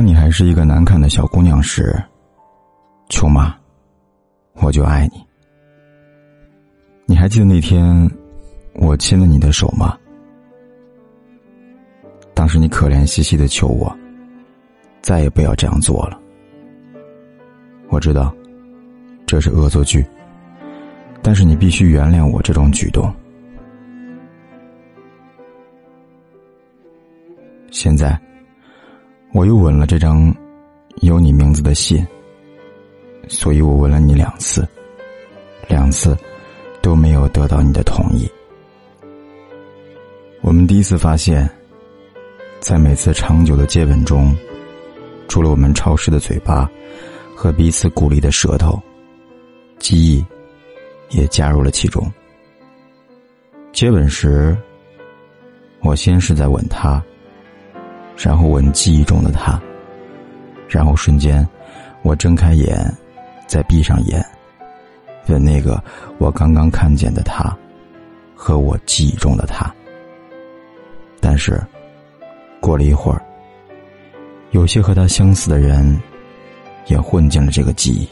当你还是一个难看的小姑娘时，秋妈，我就爱你。你还记得那天我亲了你的手吗？当时你可怜兮兮的求我，再也不要这样做了。我知道这是恶作剧，但是你必须原谅我这种举动。现在。我又吻了这张有你名字的信，所以我吻了你两次，两次都没有得到你的同意。我们第一次发现，在每次长久的接吻中，除了我们潮湿的嘴巴和彼此鼓励的舌头，记忆也加入了其中。接吻时，我先是在吻他。然后吻记忆中的他，然后瞬间，我睁开眼，再闭上眼，吻那个我刚刚看见的他，和我记忆中的他。但是，过了一会儿，有些和他相似的人，也混进了这个记忆。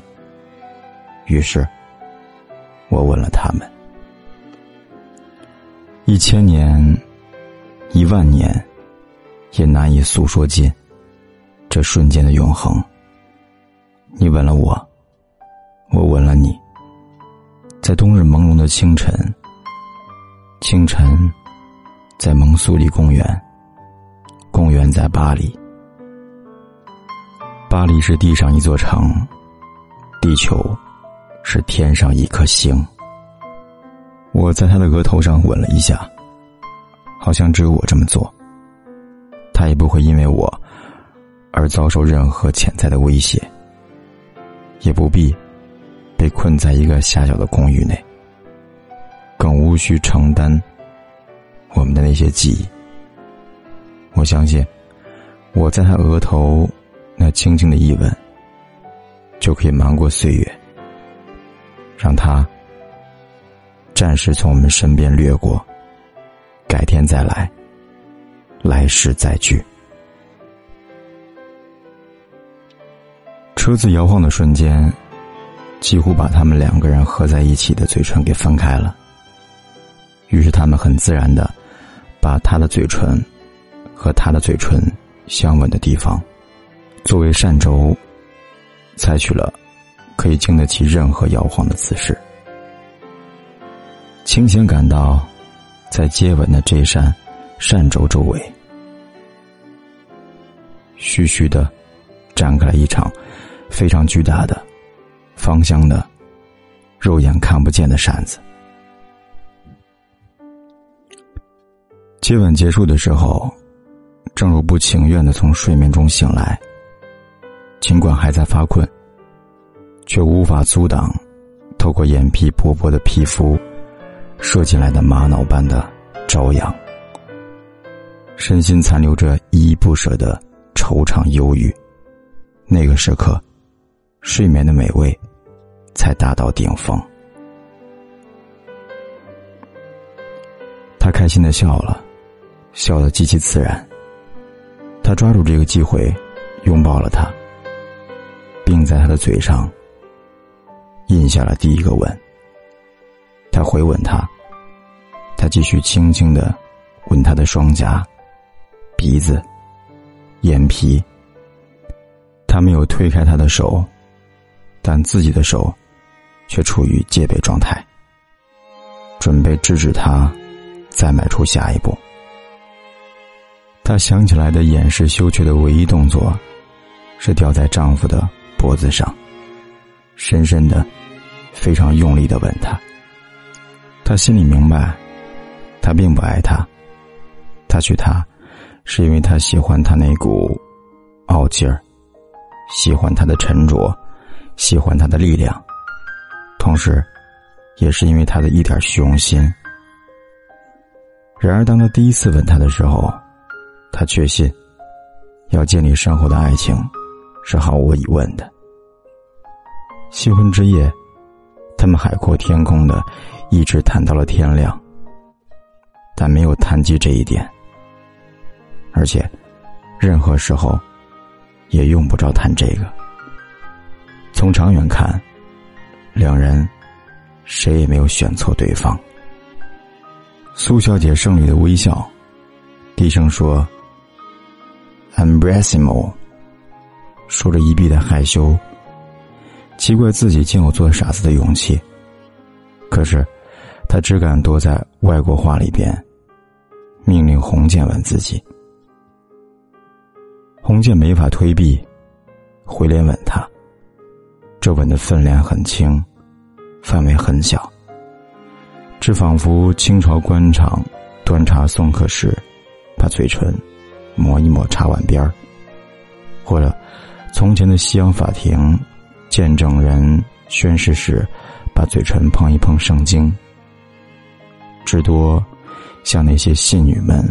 于是，我吻了他们。一千年，一万年。也难以诉说尽这瞬间的永恒。你吻了我，我吻了你。在冬日朦胧的清晨，清晨，在蒙苏里公园，公园在巴黎。巴黎是地上一座城，地球是天上一颗星。我在他的额头上吻了一下，好像只有我这么做。他也不会因为我而遭受任何潜在的威胁，也不必被困在一个狭小的公寓内，更无需承担我们的那些记忆。我相信，我在他额头那轻轻的一吻，就可以瞒过岁月，让他暂时从我们身边掠过，改天再来。来世再聚。车子摇晃的瞬间，几乎把他们两个人合在一起的嘴唇给分开了。于是他们很自然的，把他的嘴唇和他的嘴唇相吻的地方，作为扇轴，采取了可以经得起任何摇晃的姿势。清闲感到，在接吻的这扇。扇轴周围，徐徐的展开了一场非常巨大的、芳香的、肉眼看不见的扇子。接吻结束的时候，正如不情愿的从睡眠中醒来，尽管还在发困，却无法阻挡透过眼皮薄薄的皮肤射进来的玛瑙般的朝阳。身心残留着依依不舍的惆怅忧郁，那个时刻，睡眠的美味才达到顶峰。他开心的笑了，笑得极其自然。他抓住这个机会，拥抱了他，并在他的嘴上印下了第一个吻。他回吻他，他继续轻轻的吻他的双颊。鼻子、眼皮，他没有推开他的手，但自己的手却处于戒备状态，准备制止他再迈出下一步。他想起来的掩饰羞怯的唯一动作，是吊在丈夫的脖子上，深深的、非常用力的吻他。他心里明白，他并不爱他，他娶她。是因为他喜欢他那股傲劲儿，喜欢他的沉着，喜欢他的力量，同时，也是因为他的一点虚荣心。然而，当他第一次吻她的时候，他确信，要建立深厚的爱情，是毫无疑问的。新婚之夜，他们海阔天空的，一直谈到了天亮，但没有谈及这一点。而且，任何时候，也用不着谈这个。从长远看，两人谁也没有选错对方。苏小姐胜利的微笑，低声说 e m b r a s i m o 说着一臂的害羞。奇怪自己竟有做傻子的勇气，可是，他只敢躲在外国话里边，命令洪建吻自己。红剑没法推避，回脸吻他。这吻的分量很轻，范围很小，这仿佛清朝官场端茶送客时，把嘴唇抹一抹茶碗边儿，或者从前的西洋法庭，见证人宣誓时，把嘴唇碰一碰圣经。至多像那些信女们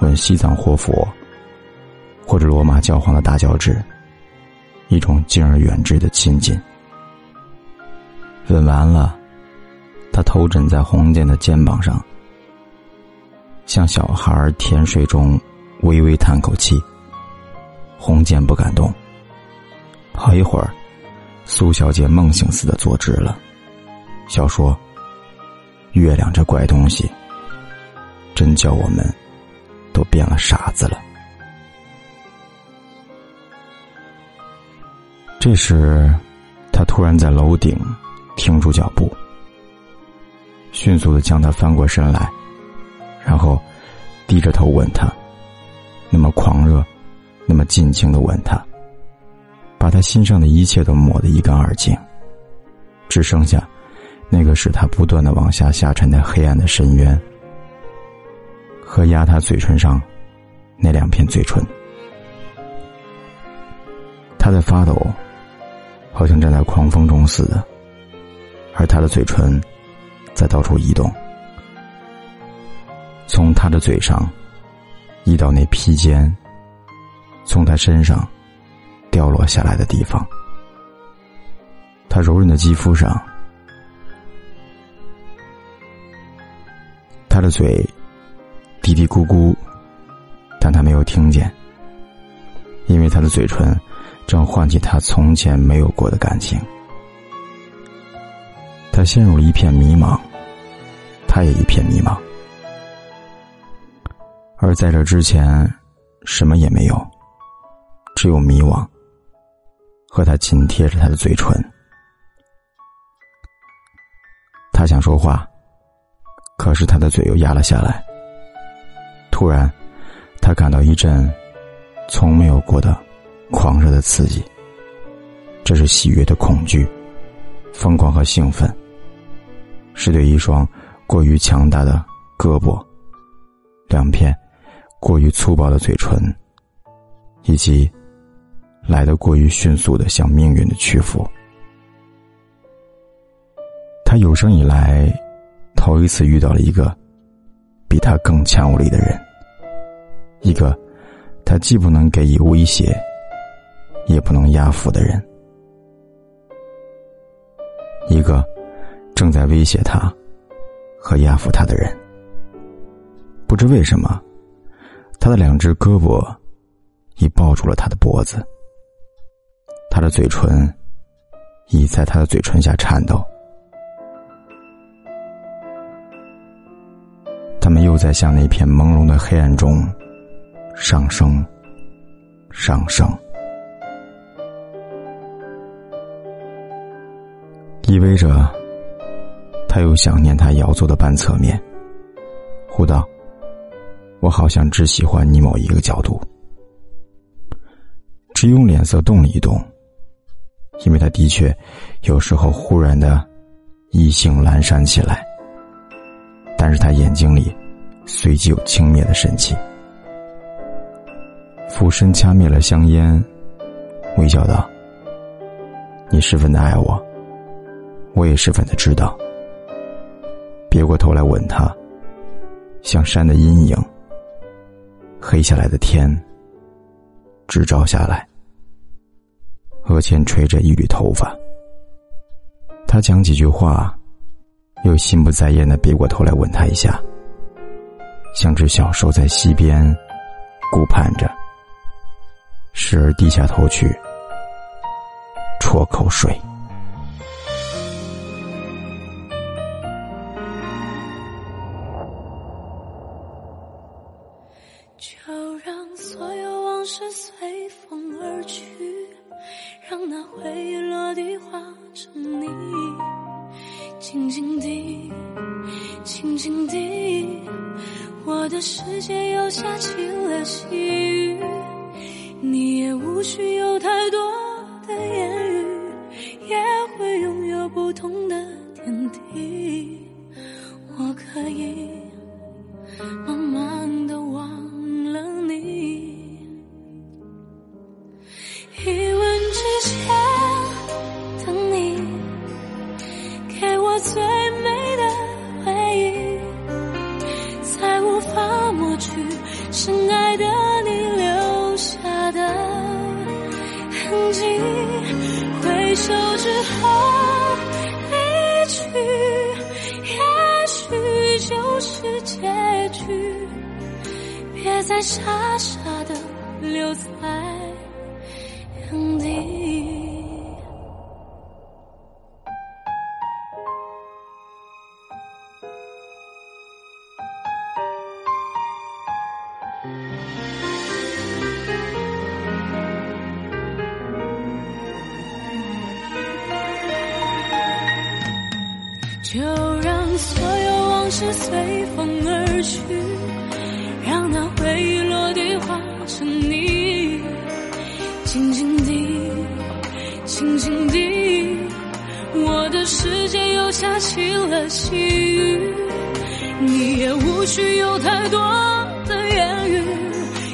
吻西藏活佛，或者罗马教皇的大脚趾。一种敬而远之的亲近。吻完了，他头枕在红剑的肩膀上，像小孩甜睡中微微叹口气。红剑不敢动。好一会儿，苏小姐梦醒似的坐直了，笑说：“月亮这怪东西，真叫我们都变了傻子了。”这时，他突然在楼顶停住脚步，迅速的将他翻过身来，然后低着头吻他，那么狂热，那么尽情的吻他，把他心上的一切都抹得一干二净，只剩下那个使他不断的往下下沉的黑暗的深渊，和压他嘴唇上那两片嘴唇，他在发抖。好像站在狂风中似的，而他的嘴唇在到处移动，从他的嘴上移到那披肩，从他身上掉落下来的地方，他柔韧的肌肤上，他的嘴嘀嘀咕咕，但他没有听见，因为他的嘴唇。正唤起他从前没有过的感情，他陷入了一片迷茫，他也一片迷茫，而在这之前，什么也没有，只有迷惘，和他紧贴着他的嘴唇。他想说话，可是他的嘴又压了下来。突然，他感到一阵从没有过的。狂热的刺激，这是喜悦的恐惧，疯狂和兴奋，是对一双过于强大的胳膊，两片过于粗暴的嘴唇，以及来的过于迅速的向命运的屈服。他有生以来头一次遇到了一个比他更强无力的人，一个他既不能给予威胁。也不能压服的人，一个正在威胁他和压服他的人。不知为什么，他的两只胳膊已抱住了他的脖子，他的嘴唇已在他的嘴唇下颤抖。他们又在向那片朦胧的黑暗中上升，上升。意味着，他又想念他摇坐的半侧面。呼道：“我好像只喜欢你某一个角度。”只用脸色动了一动，因为他的确有时候忽然的异性阑珊起来。但是他眼睛里随即有轻蔑的神气，俯身掐灭了香烟，微笑道：“你十分的爱我。”我也十分的知道，别过头来吻他，像山的阴影，黑下来的天，直照下来，额前垂着一缕头发。他讲几句话，又心不在焉的别过头来吻他一下，像只小兽在溪边顾盼着，时而低下头去，啜口水。往事随风而去，让那回忆落地化成泥，静静地，静静地，我的世界又下起了细雨，你也无需有太多的言语，也会拥有不同的天地，我可以别再傻傻的留在。原地，就让所有往事随风而去，地化成你，静静地。静静地，我的世界又下起了细雨，你也无需有太多的言语，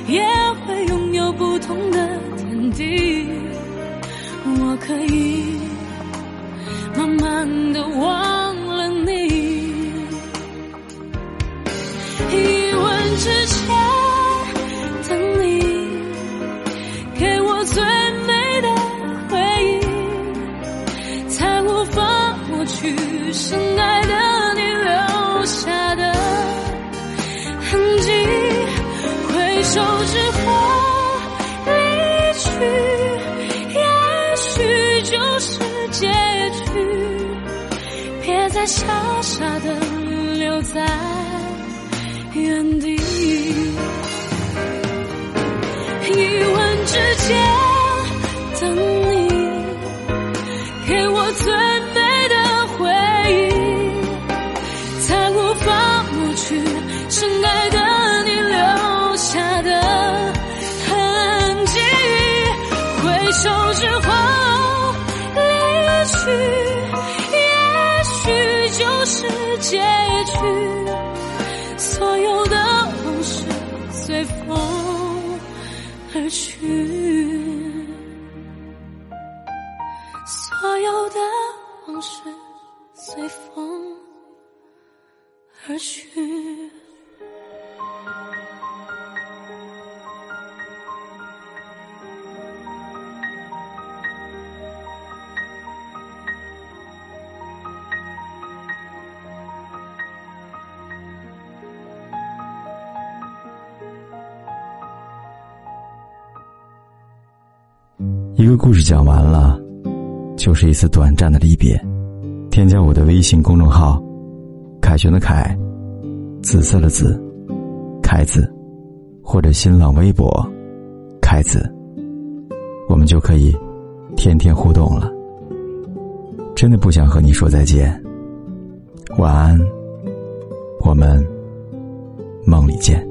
也会拥有不同的天地。手之后离去，也许就是结局。别再傻傻的留在原地，一吻之间。等随风而去。一个故事讲完了，就是一次短暂的离别。添加我的微信公众号“凯旋的凯”，紫色的紫，凯子，或者新浪微博“凯子”，我们就可以天天互动了。真的不想和你说再见，晚安，我们梦里见。